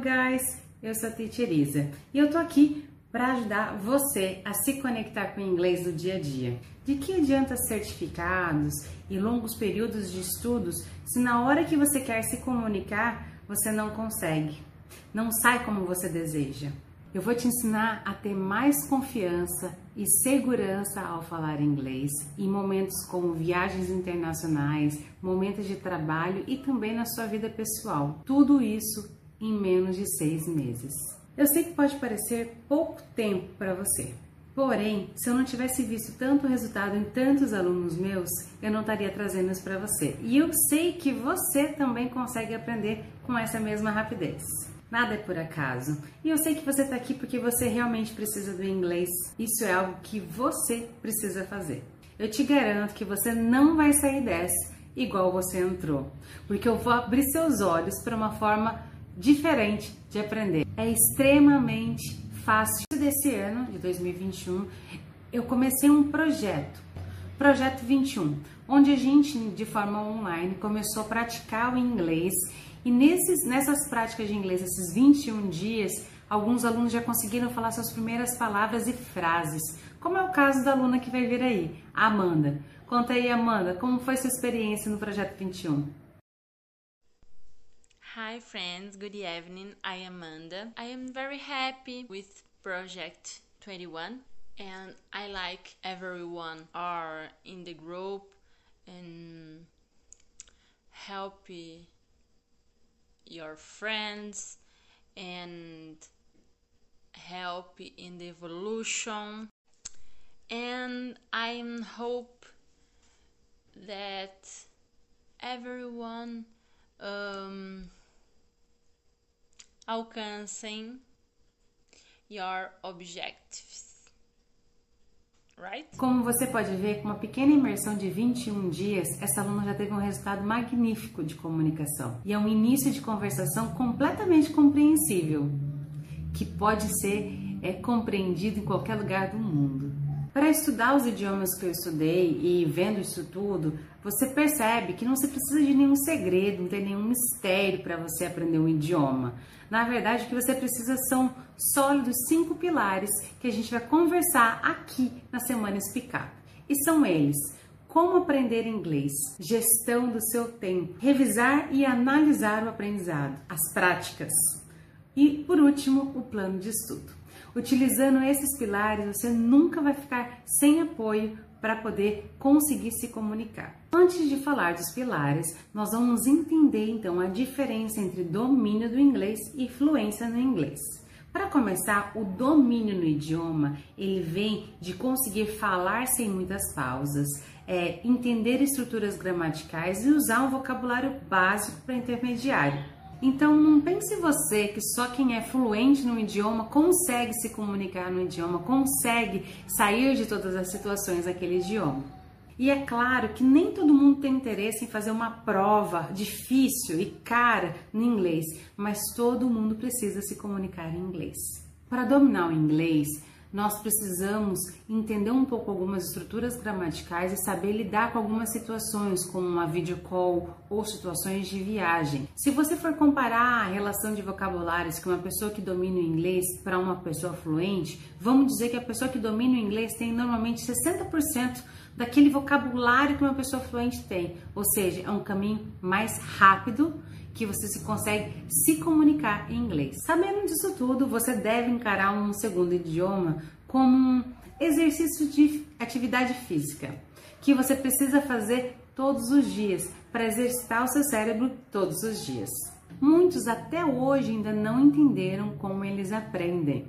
guys! Eu sou a Teacher Isa e eu tô aqui para ajudar você a se conectar com o inglês do dia a dia. De que adianta certificados e longos períodos de estudos se na hora que você quer se comunicar você não consegue, não sai como você deseja? Eu vou te ensinar a ter mais confiança e segurança ao falar inglês em momentos como viagens internacionais, momentos de trabalho e também na sua vida pessoal. Tudo isso em menos de seis meses. Eu sei que pode parecer pouco tempo para você, Porém, se eu não tivesse visto tanto resultado em tantos alunos meus, eu não estaria trazendo isso para você. E eu sei que você também consegue aprender com essa mesma rapidez. Nada é por acaso. E eu sei que você está aqui porque você realmente precisa do inglês. Isso é algo que você precisa fazer. Eu te garanto que você não vai sair dessa igual você entrou, porque eu vou abrir seus olhos para uma forma diferente de aprender. É extremamente fácil. Desse ano, de 2021, eu comecei um projeto, Projeto 21, onde a gente, de forma online, começou a praticar o inglês e nesses, nessas práticas de inglês, esses 21 dias, alguns alunos já conseguiram falar suas primeiras palavras e frases, como é o caso da aluna que vai vir aí, a Amanda. Conta aí, Amanda, como foi sua experiência no Projeto 21? Hi friends, good evening. I am Amanda. I am very happy with Project 21 and I like everyone are in the group and help your friends and help in the evolution and I hope that everyone um, alcancem your objectives. Right? Como você pode ver, com uma pequena imersão de 21 dias, essa aluna já teve um resultado magnífico de comunicação. E é um início de conversação completamente compreensível, que pode ser é, compreendido em qualquer lugar do mundo. Para estudar os idiomas que eu estudei e vendo isso tudo, você percebe que não se precisa de nenhum segredo, não tem nenhum mistério para você aprender um idioma. Na verdade, o que você precisa são sólidos cinco pilares que a gente vai conversar aqui na Semana Explicar. E são eles: como aprender inglês, gestão do seu tempo, revisar e analisar o aprendizado, as práticas e, por último, o plano de estudo. Utilizando esses pilares, você nunca vai ficar sem apoio para poder conseguir se comunicar. Antes de falar dos pilares, nós vamos entender então a diferença entre domínio do inglês e fluência no inglês. Para começar, o domínio no idioma ele vem de conseguir falar sem muitas pausas, é, entender estruturas gramaticais e usar um vocabulário básico para intermediário. Então não pense você que só quem é fluente no idioma consegue se comunicar no idioma, consegue sair de todas as situações daquele idioma. E é claro que nem todo mundo tem interesse em fazer uma prova difícil e cara no inglês, mas todo mundo precisa se comunicar em inglês. Para dominar o inglês, nós precisamos entender um pouco algumas estruturas gramaticais e saber lidar com algumas situações, como uma video call ou situações de viagem. Se você for comparar a relação de vocabulários que uma pessoa que domina o inglês para uma pessoa fluente, vamos dizer que a pessoa que domina o inglês tem normalmente 60% daquele vocabulário que uma pessoa fluente tem, ou seja, é um caminho mais rápido que você se consegue se comunicar em inglês. Sabendo disso tudo, você deve encarar um segundo idioma como um exercício de atividade física que você precisa fazer todos os dias para exercitar o seu cérebro todos os dias. Muitos até hoje ainda não entenderam como eles aprendem,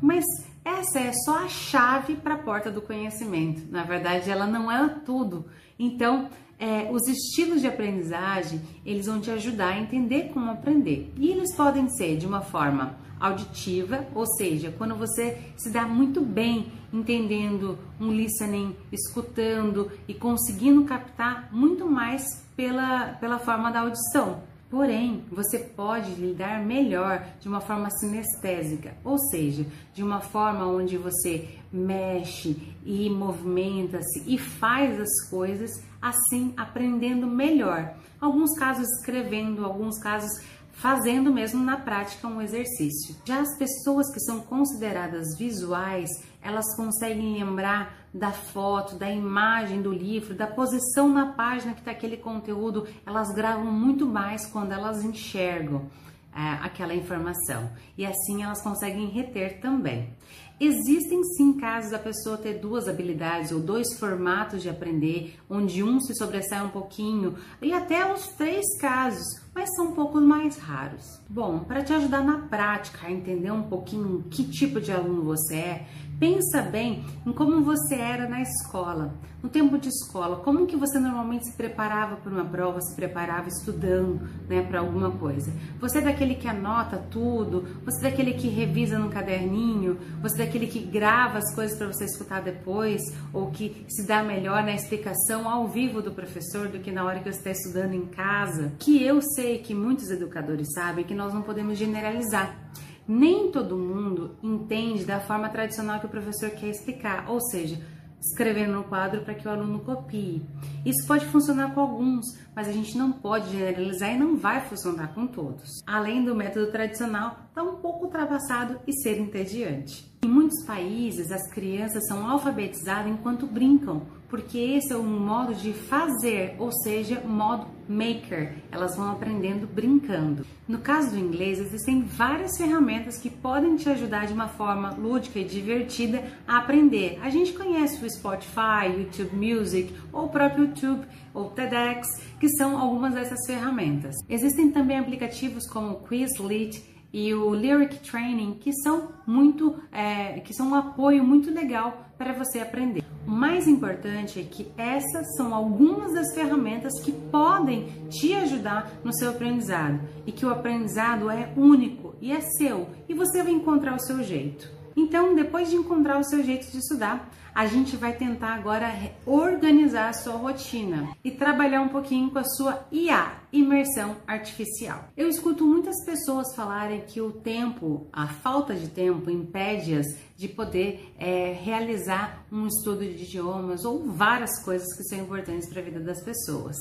mas essa é só a chave para a porta do conhecimento. Na verdade, ela não é tudo. Então, é, os estilos de aprendizagem, eles vão te ajudar a entender como aprender. E eles podem ser de uma forma auditiva, ou seja, quando você se dá muito bem entendendo um listening, escutando e conseguindo captar muito mais pela, pela forma da audição. Porém, você pode lidar melhor de uma forma sinestésica, ou seja, de uma forma onde você mexe e movimenta-se e faz as coisas assim aprendendo melhor. Alguns casos escrevendo, alguns casos fazendo mesmo na prática um exercício. Já as pessoas que são consideradas visuais, elas conseguem lembrar da foto, da imagem do livro, da posição na página que está aquele conteúdo, elas gravam muito mais quando elas enxergam é, aquela informação e assim elas conseguem reter também. Existem sim casos da pessoa ter duas habilidades ou dois formatos de aprender, onde um se sobressai um pouquinho, e até os três casos, mas são um pouco mais raros. Bom, para te ajudar na prática a entender um pouquinho que tipo de aluno você é, pensa bem em como você era na escola. No tempo de escola, como que você normalmente se preparava para uma prova, se preparava estudando, né, para alguma coisa? Você é daquele que anota tudo? Você é daquele que revisa no caderninho? Você é daquele que grava as coisas para você escutar depois ou que se dá melhor na explicação ao vivo do professor do que na hora que você está estudando em casa? Que eu sei que muitos educadores sabem que nós não podemos generalizar. Nem todo mundo entende da forma tradicional que o professor quer explicar, ou seja, escrevendo no quadro para que o aluno copie. Isso pode funcionar com alguns, mas a gente não pode generalizar e não vai funcionar com todos. Além do método tradicional, está um pouco ultrapassado e ser entediante. Em muitos países, as crianças são alfabetizadas enquanto brincam, porque esse é um modo de fazer, ou seja, modo maker. Elas vão aprendendo brincando. No caso do inglês, existem várias ferramentas que podem te ajudar de uma forma lúdica e divertida a aprender. A gente conhece o Spotify, YouTube Music, ou o próprio YouTube, ou TEDx, que são algumas dessas ferramentas. Existem também aplicativos como Quizlet e o Lyric Training, que são muito, é, que são um apoio muito legal para você aprender. Mais importante é que essas são algumas das ferramentas que podem te ajudar no seu aprendizado e que o aprendizado é único e é seu e você vai encontrar o seu jeito. Então, depois de encontrar o seu jeito de estudar, a gente vai tentar agora organizar a sua rotina e trabalhar um pouquinho com a sua IA, imersão artificial. Eu escuto muitas pessoas falarem que o tempo, a falta de tempo, impede-as de poder é, realizar um estudo de idiomas ou várias coisas que são importantes para a vida das pessoas.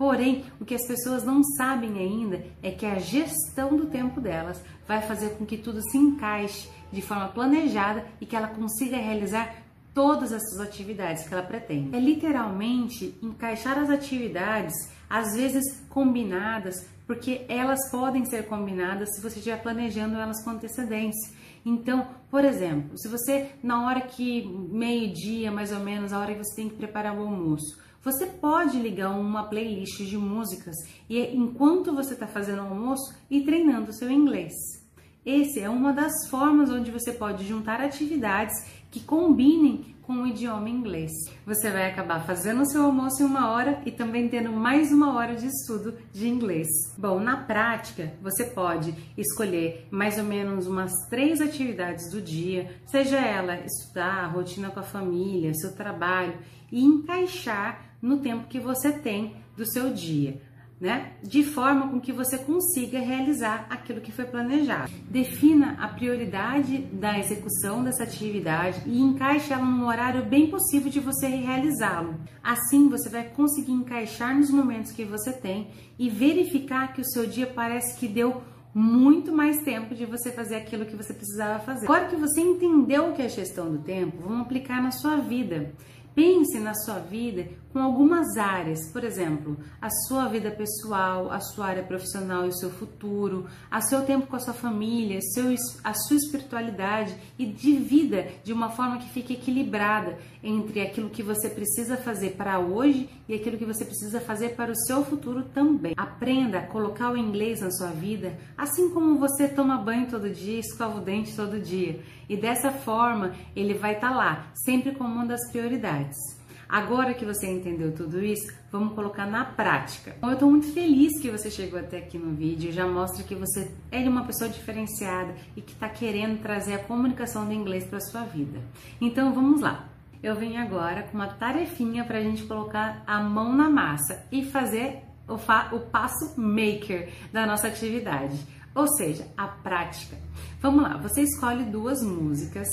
Porém, o que as pessoas não sabem ainda é que a gestão do tempo delas vai fazer com que tudo se encaixe de forma planejada e que ela consiga realizar todas essas atividades que ela pretende. É literalmente encaixar as atividades, às vezes combinadas, porque elas podem ser combinadas se você estiver planejando elas com antecedência. Então, por exemplo, se você na hora que meio-dia, mais ou menos, a hora que você tem que preparar o almoço, você pode ligar uma playlist de músicas e enquanto você está fazendo o almoço e treinando o seu inglês. Esse é uma das formas onde você pode juntar atividades que combinem com o idioma inglês. Você vai acabar fazendo o seu almoço em uma hora e também tendo mais uma hora de estudo de inglês. Bom, na prática, você pode escolher mais ou menos umas três atividades do dia, seja ela estudar, rotina com a família, seu trabalho, e encaixar no tempo que você tem do seu dia né? De forma com que você consiga realizar aquilo que foi planejado. Defina a prioridade da execução dessa atividade e encaixe ela num horário bem possível de você realizá-lo. Assim, você vai conseguir encaixar nos momentos que você tem e verificar que o seu dia parece que deu muito mais tempo de você fazer aquilo que você precisava fazer. Agora que você entendeu o que é gestão do tempo, vamos aplicar na sua vida. Pense na sua vida com algumas áreas, por exemplo, a sua vida pessoal, a sua área profissional e o seu futuro, a seu tempo com a sua família, seu, a sua espiritualidade e divida de uma forma que fique equilibrada entre aquilo que você precisa fazer para hoje e aquilo que você precisa fazer para o seu futuro também. Aprenda a colocar o inglês na sua vida, assim como você toma banho todo dia, escova o dente todo dia. E dessa forma, ele vai estar tá lá, sempre como uma das prioridades. Agora que você entendeu tudo isso, vamos colocar na prática. Então, eu estou muito feliz que você chegou até aqui no vídeo, já mostra que você é uma pessoa diferenciada e que está querendo trazer a comunicação do inglês para sua vida. Então vamos lá. Eu venho agora com uma tarefinha para a gente colocar a mão na massa e fazer o, o passo maker da nossa atividade, ou seja, a prática. Vamos lá, você escolhe duas músicas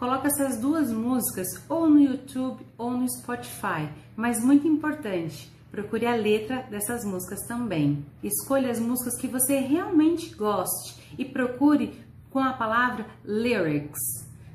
Coloca essas duas músicas ou no YouTube ou no Spotify, mas muito importante, procure a letra dessas músicas também. Escolha as músicas que você realmente goste e procure com a palavra lyrics.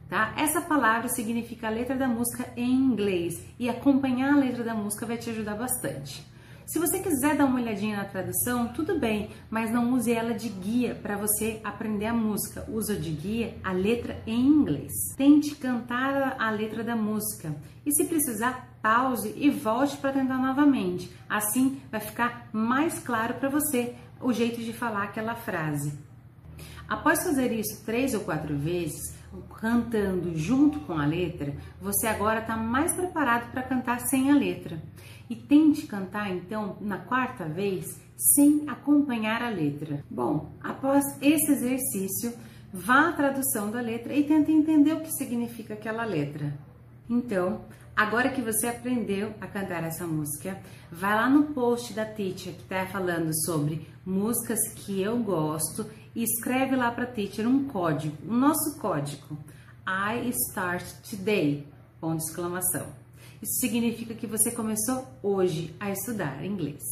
Tá? Essa palavra significa a letra da música em inglês e acompanhar a letra da música vai te ajudar bastante. Se você quiser dar uma olhadinha na tradução, tudo bem, mas não use ela de guia para você aprender a música. Use de guia a letra em inglês. Tente cantar a letra da música e, se precisar, pause e volte para tentar novamente. Assim vai ficar mais claro para você o jeito de falar aquela frase. Após fazer isso três ou quatro vezes, cantando junto com a letra, você agora está mais preparado para cantar sem a letra. E tente cantar então na quarta vez sem acompanhar a letra. Bom, após esse exercício, vá à tradução da letra e tente entender o que significa aquela letra. Então, agora que você aprendeu a cantar essa música, vai lá no post da Teacher que está falando sobre músicas que eu gosto e escreve lá para Teacher um código, o nosso código. I start today, ponto de exclamação. Isso significa que você começou hoje a estudar inglês.